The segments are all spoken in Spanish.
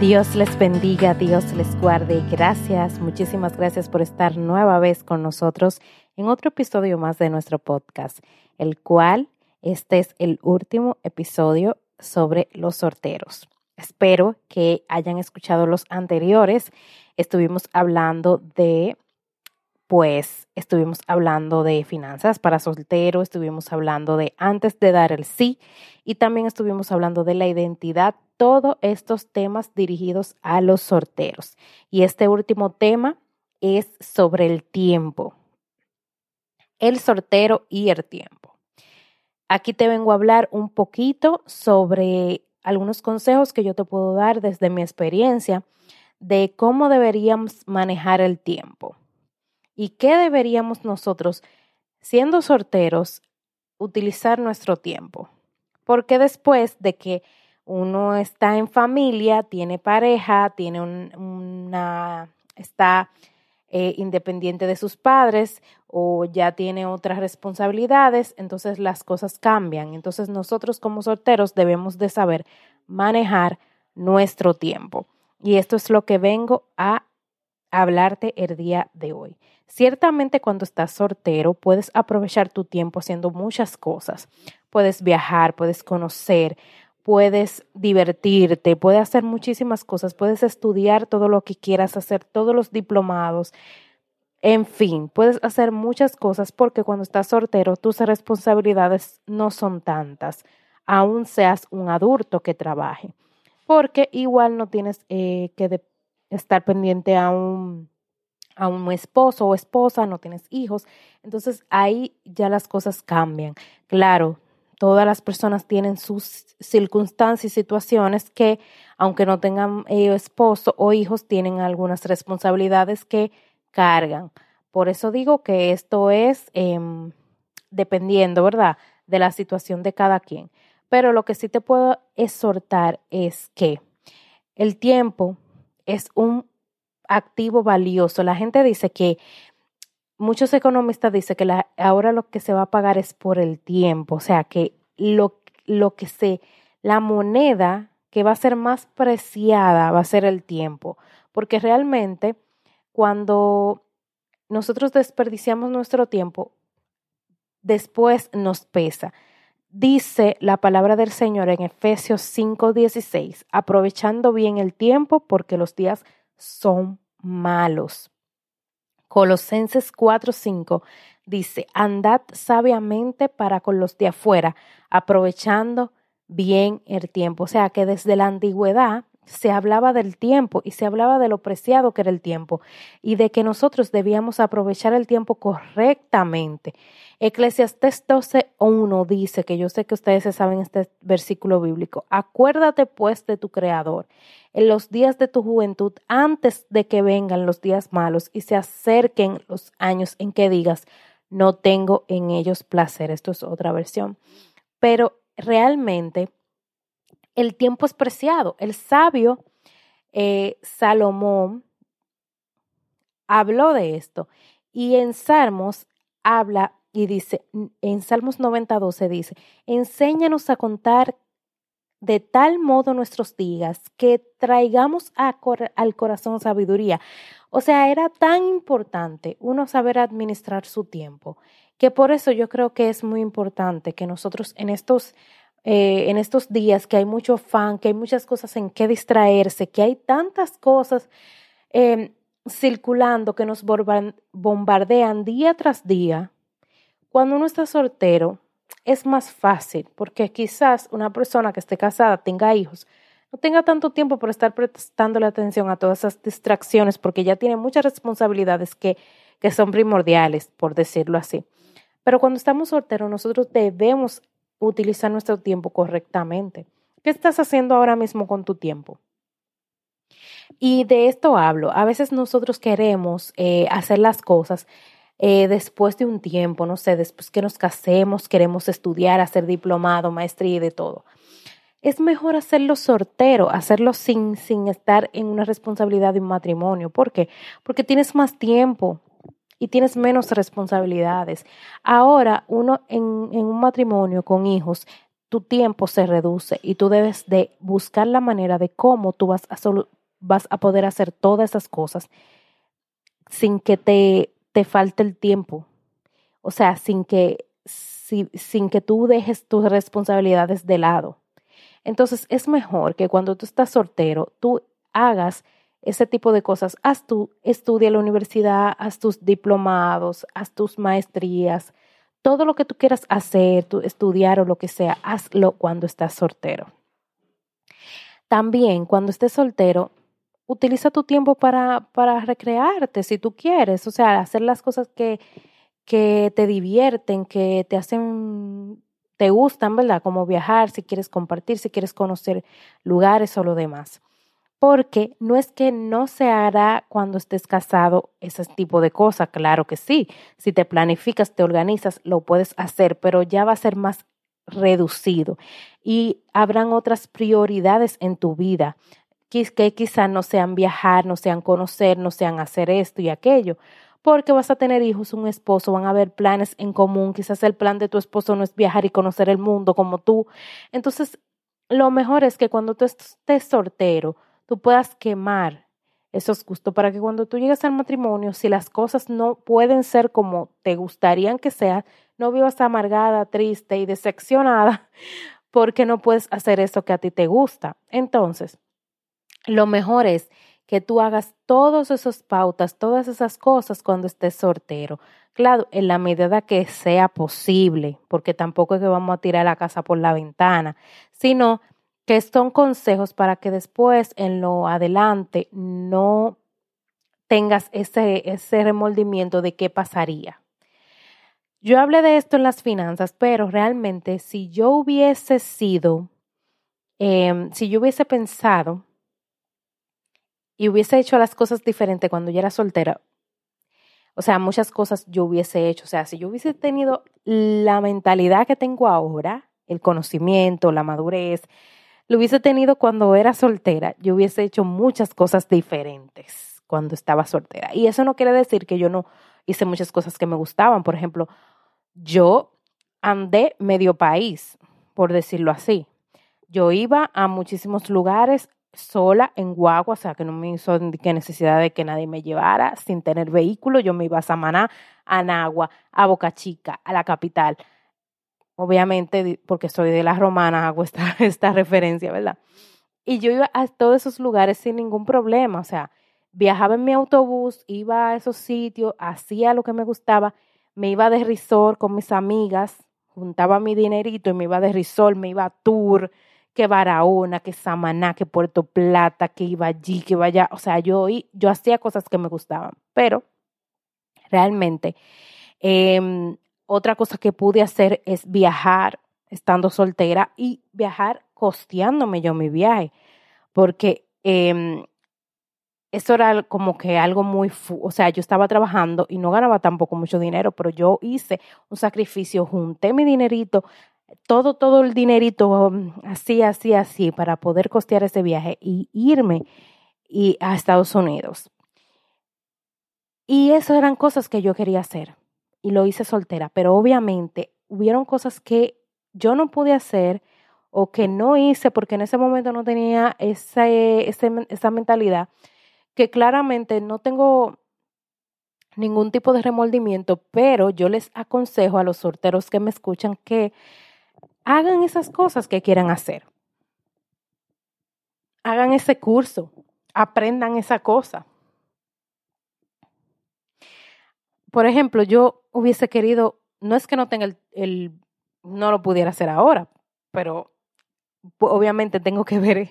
Dios les bendiga, Dios les guarde. Gracias, muchísimas gracias por estar nueva vez con nosotros en otro episodio más de nuestro podcast, el cual este es el último episodio sobre los sorteros. Espero que hayan escuchado los anteriores. Estuvimos hablando de, pues, estuvimos hablando de finanzas para solteros, estuvimos hablando de antes de dar el sí y también estuvimos hablando de la identidad todos estos temas dirigidos a los sorteros. Y este último tema es sobre el tiempo, el sortero y el tiempo. Aquí te vengo a hablar un poquito sobre algunos consejos que yo te puedo dar desde mi experiencia de cómo deberíamos manejar el tiempo y qué deberíamos nosotros, siendo sorteros, utilizar nuestro tiempo. Porque después de que uno está en familia, tiene pareja, tiene una, está eh, independiente de sus padres o ya tiene otras responsabilidades, entonces las cosas cambian. Entonces nosotros como solteros debemos de saber manejar nuestro tiempo. Y esto es lo que vengo a hablarte el día de hoy. Ciertamente cuando estás soltero puedes aprovechar tu tiempo haciendo muchas cosas. Puedes viajar, puedes conocer, puedes divertirte, puedes hacer muchísimas cosas, puedes estudiar todo lo que quieras hacer, todos los diplomados, en fin, puedes hacer muchas cosas porque cuando estás soltero tus responsabilidades no son tantas, aún seas un adulto que trabaje, porque igual no tienes eh, que estar pendiente a un a un esposo o esposa, no tienes hijos, entonces ahí ya las cosas cambian. Claro, todas las personas tienen sus circunstancias y situaciones que, aunque no tengan eh, esposo o hijos, tienen algunas responsabilidades que cargan. Por eso digo que esto es em, dependiendo, ¿verdad?, de la situación de cada quien. Pero lo que sí te puedo exhortar es que el tiempo es un activo valioso. La gente dice que muchos economistas dicen que la, ahora lo que se va a pagar es por el tiempo, o sea que lo, lo que se, la moneda que va a ser más preciada va a ser el tiempo, porque realmente cuando nosotros desperdiciamos nuestro tiempo, después nos pesa. Dice la palabra del Señor en Efesios 5:16, aprovechando bien el tiempo porque los días son malos. Colosenses 4:5 dice, andad sabiamente para con los de afuera, aprovechando bien el tiempo. O sea que desde la antigüedad se hablaba del tiempo y se hablaba de lo preciado que era el tiempo y de que nosotros debíamos aprovechar el tiempo correctamente. Eclesiastés 12.1 dice, que yo sé que ustedes saben este versículo bíblico, acuérdate pues de tu Creador en los días de tu juventud antes de que vengan los días malos y se acerquen los años en que digas, no tengo en ellos placer. Esto es otra versión. Pero realmente el tiempo es preciado. El sabio eh, Salomón habló de esto y en Salmos habla y dice, en Salmos 90, 12 dice, enséñanos a contar de tal modo nuestros días que traigamos al corazón sabiduría. O sea, era tan importante uno saber administrar su tiempo, que por eso yo creo que es muy importante que nosotros en estos eh, en estos días que hay mucho fan, que hay muchas cosas en que distraerse, que hay tantas cosas em, circulando que nos bombardean día tras día, cuando uno está soltero es más fácil, porque quizás una persona que esté casada tenga hijos, no tenga tanto tiempo por estar prestándole atención a todas esas distracciones, porque ya tiene muchas responsabilidades que, que son primordiales, por decirlo así. Pero cuando estamos solteros, nosotros debemos utilizar nuestro tiempo correctamente. ¿Qué estás haciendo ahora mismo con tu tiempo? Y de esto hablo. A veces nosotros queremos eh, hacer las cosas eh, después de un tiempo, no sé, después que nos casemos, queremos estudiar, hacer diplomado, maestría y de todo. Es mejor hacerlo sortero, hacerlo sin, sin estar en una responsabilidad de un matrimonio. ¿Por qué? Porque tienes más tiempo y tienes menos responsabilidades. Ahora, uno en, un matrimonio con hijos, tu tiempo se reduce y tú debes de buscar la manera de cómo tú vas a, vas a poder hacer todas esas cosas sin que te, te falte el tiempo. O sea, sin que, sin que tú dejes tus responsabilidades de lado. Entonces es mejor que cuando tú estás soltero, tú hagas ese tipo de cosas. Haz tú, estudia la universidad, haz tus diplomados, haz tus maestrías, todo lo que tú quieras hacer, tu, estudiar o lo que sea, hazlo cuando estás soltero. También cuando estés soltero, utiliza tu tiempo para, para recrearte si tú quieres, o sea, hacer las cosas que, que te divierten, que te hacen, te gustan, ¿verdad? Como viajar, si quieres compartir, si quieres conocer lugares o lo demás. Porque no es que no se hará cuando estés casado ese tipo de cosas, claro que sí. Si te planificas, te organizas, lo puedes hacer, pero ya va a ser más reducido y habrán otras prioridades en tu vida que quizás no sean viajar, no sean conocer, no sean hacer esto y aquello, porque vas a tener hijos, un esposo, van a haber planes en común, quizás el plan de tu esposo no es viajar y conocer el mundo como tú. Entonces, lo mejor es que cuando tú estés soltero, tú puedas quemar esos gustos para que cuando tú llegues al matrimonio, si las cosas no pueden ser como te gustarían que sean, no vivas amargada, triste y decepcionada porque no puedes hacer eso que a ti te gusta. Entonces, lo mejor es que tú hagas todas esas pautas, todas esas cosas cuando estés soltero. Claro, en la medida que sea posible, porque tampoco es que vamos a tirar la casa por la ventana, sino que son consejos para que después en lo adelante no tengas ese, ese remordimiento de qué pasaría. Yo hablé de esto en las finanzas, pero realmente si yo hubiese sido, em, si yo hubiese pensado y hubiese hecho las cosas diferentes cuando yo era soltera, o sea, muchas cosas yo hubiese hecho. O sea, si yo hubiese tenido la mentalidad que tengo ahora, el conocimiento, la madurez, lo hubiese tenido cuando era soltera, yo hubiese hecho muchas cosas diferentes cuando estaba soltera. Y eso no quiere decir que yo no hice muchas cosas que me gustaban. Por ejemplo, yo andé medio país, por decirlo así. Yo iba a muchísimos lugares sola en guagua, o sea, que no me hizo necesidad de que nadie me llevara, sin tener vehículo, yo me iba a Samaná, a Nagua, a Boca Chica, a la capital. Obviamente, porque soy de las romanas, hago esta, esta referencia, ¿verdad? Y yo iba a todos esos lugares sin ningún problema, o sea, viajaba en mi autobús, iba a esos sitios, hacía lo que me gustaba, me iba de resort con mis amigas, juntaba mi dinerito y me iba de resort, me iba a tour, que Barahona, que Samaná, que Puerto Plata, que iba allí, que iba allá. O sea, yo, yo hacía cosas que me gustaban, pero realmente em, otra cosa que pude hacer es viajar estando soltera y viajar costeándome yo mi viaje, porque eh, eso era como que algo muy, o sea, yo estaba trabajando y no ganaba tampoco mucho dinero, pero yo hice un sacrificio, junté mi dinerito, todo, todo el dinerito, um, así, así, así, para poder costear ese viaje y irme y a Estados Unidos. Y eso eran cosas que yo quería hacer y lo hice soltera, pero obviamente hubieron cosas que yo no pude hacer o que no hice porque en ese momento no tenía esa, esa mentalidad, que claramente no tengo ningún tipo de remordimiento, pero yo les aconsejo a los solteros que me escuchan que hagan esas cosas que quieran hacer. Hagan ese curso, aprendan esa cosa. Por ejemplo, yo hubiese querido, no es que no tenga el, no lo pudiera hacer ahora, pero obviamente tengo que ver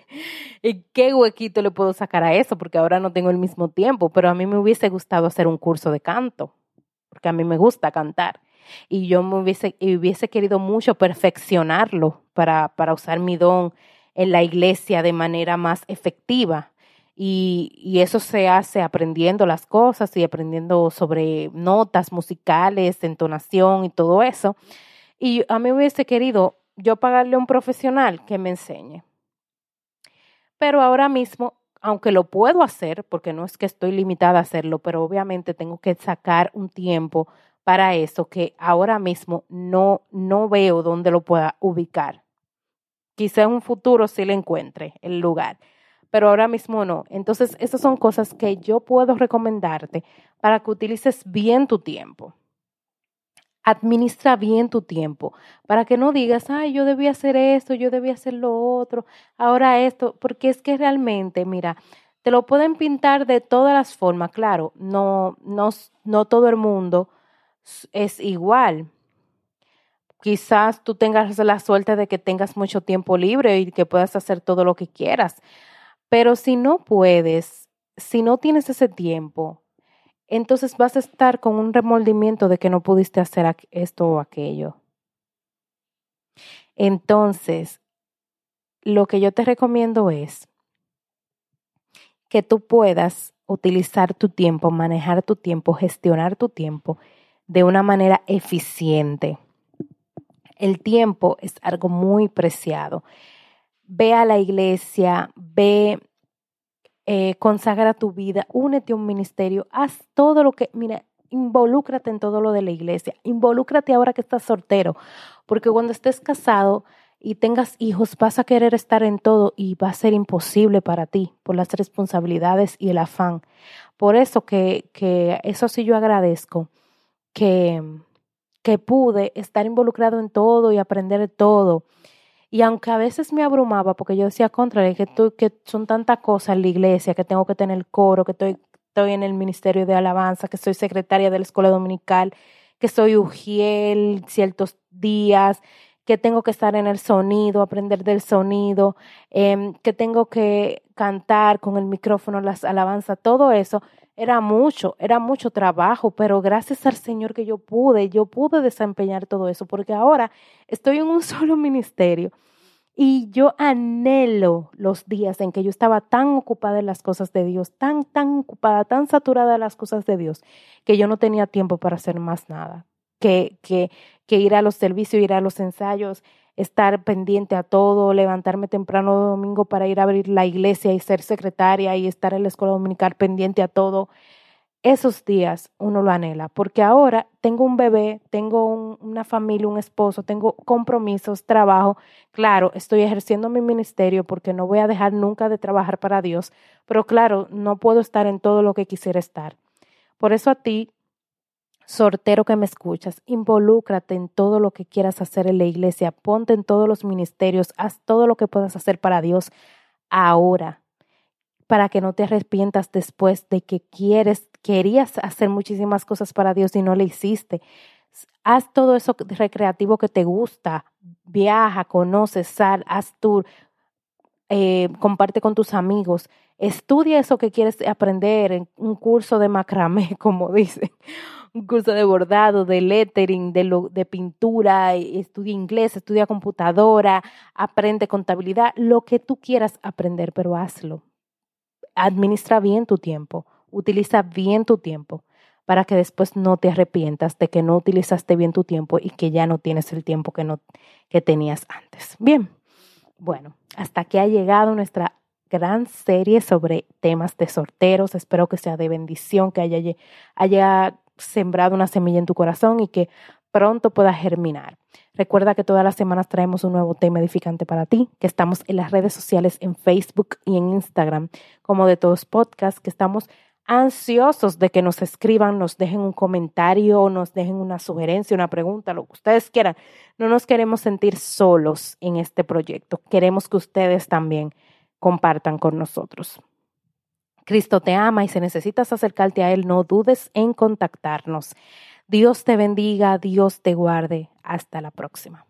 en qué huequito le puedo sacar a eso, porque ahora no tengo el mismo tiempo, pero a mí me hubiese gustado hacer un curso de canto, porque a mí me gusta cantar y yo me hubiese, hubiese querido mucho perfeccionarlo para, para usar mi don en la iglesia de manera más efectiva. Y, eso se hace aprendiendo las cosas y aprendiendo sobre notas musicales, entonación y todo eso. Y a mí hubiese querido yo pagarle a un profesional que me enseñe. Pero ahora mismo, aunque lo puedo hacer, porque no es que estoy limitada a hacerlo, pero obviamente tengo que sacar un tiempo para eso que ahora mismo no, no veo dónde lo pueda ubicar. Quizá en un futuro sí le encuentre el lugar, pero ahora mismo no. Entonces, esas son cosas que yo puedo recomendarte para que utilices bien tu tiempo. Administra bien tu tiempo para que no digas, ay, yo debía hacer esto, yo debía hacer lo otro, ahora esto, porque es que realmente, mira, te lo pueden pintar de todas las formas, claro, no, no, no todo el mundo es igual. Quizás tú tengas la suerte de que tengas mucho tiempo libre y que puedas hacer todo lo que quieras, pero si no puedes, si no tienes ese tiempo, entonces vas a estar con un remordimiento de que no pudiste hacer esto o aquello. Entonces, lo que yo te recomiendo es que tú puedas utilizar tu tiempo, manejar tu tiempo, gestionar tu tiempo de una manera eficiente. El tiempo es algo muy preciado. Ve a la iglesia, ve eh, consagra tu vida, únete a un ministerio, haz todo lo que, mira, involúcrate en todo lo de la iglesia, involúcrate ahora que estás soltero, porque cuando estés casado y tengas hijos vas a querer estar en todo y va a ser imposible para ti por las responsabilidades y el afán. Por eso que, que eso sí yo agradezco, que, que pude estar involucrado en todo y aprender de todo y aunque a veces me abrumaba, porque yo decía, contra, que, que son tantas cosas en la iglesia, que tengo que tener el coro, que estoy, estoy en el ministerio de alabanza, que soy secretaria de la escuela dominical, que soy ujiel ciertos días, que tengo que estar en el sonido, aprender del sonido, em, que tengo que cantar con el micrófono, las alabanzas, todo eso era mucho, era mucho trabajo, pero gracias al Señor que yo pude, yo pude desempeñar todo eso, porque ahora estoy en un solo ministerio y yo anhelo los días en que yo estaba tan ocupada en las cosas de Dios, tan, tan ocupada, tan saturada de las cosas de Dios, que yo no tenía tiempo para hacer más nada, que, que, que ir a los servicios, ir a los ensayos, estar pendiente a todo, levantarme temprano domingo para ir a abrir la iglesia y ser secretaria y estar en la escuela dominical pendiente a todo. Esos días uno lo anhela, porque ahora tengo un bebé, tengo una familia, un esposo, tengo compromisos, trabajo. Claro, estoy ejerciendo mi ministerio porque no voy a dejar nunca de trabajar para Dios, pero claro, no puedo estar en todo lo que quisiera estar. Por eso a ti Sortero que me escuchas, involúcrate en todo lo que quieras hacer en la iglesia, ponte en todos los ministerios, haz todo lo que puedas hacer para Dios ahora, para que no te arrepientas después de que quieres, querías hacer muchísimas cosas para Dios y no le hiciste. Haz todo eso recreativo que te gusta, viaja, conoce, sal, haz tour, eh, comparte con tus amigos, estudia eso que quieres aprender en un curso de macramé, como dicen un curso de bordado, de lettering, de, lo, de pintura, estudia inglés, estudia computadora, aprende contabilidad, lo que tú quieras aprender, pero hazlo. Administra bien tu tiempo, utiliza bien tu tiempo para que después no te arrepientas de que no utilizaste bien tu tiempo y que ya no tienes el tiempo que, no, que tenías antes. Bien, bueno, hasta aquí ha llegado nuestra gran serie sobre temas de sorteros. Espero que sea de bendición, que haya, haya sembrado una semilla en tu corazón y que pronto pueda germinar. Recuerda que todas las semanas traemos un nuevo tema edificante para ti, que estamos en las redes sociales en Facebook y en Instagram, como de todos podcasts, que estamos ansiosos de que nos escriban, nos dejen un comentario, nos dejen una sugerencia, una pregunta, lo que ustedes quieran. No nos queremos sentir solos en este proyecto. Queremos que ustedes también compartan con nosotros. Cristo te ama y si necesitas acercarte a Él, no dudes en contactarnos. Dios te bendiga, Dios te guarde. Hasta la próxima.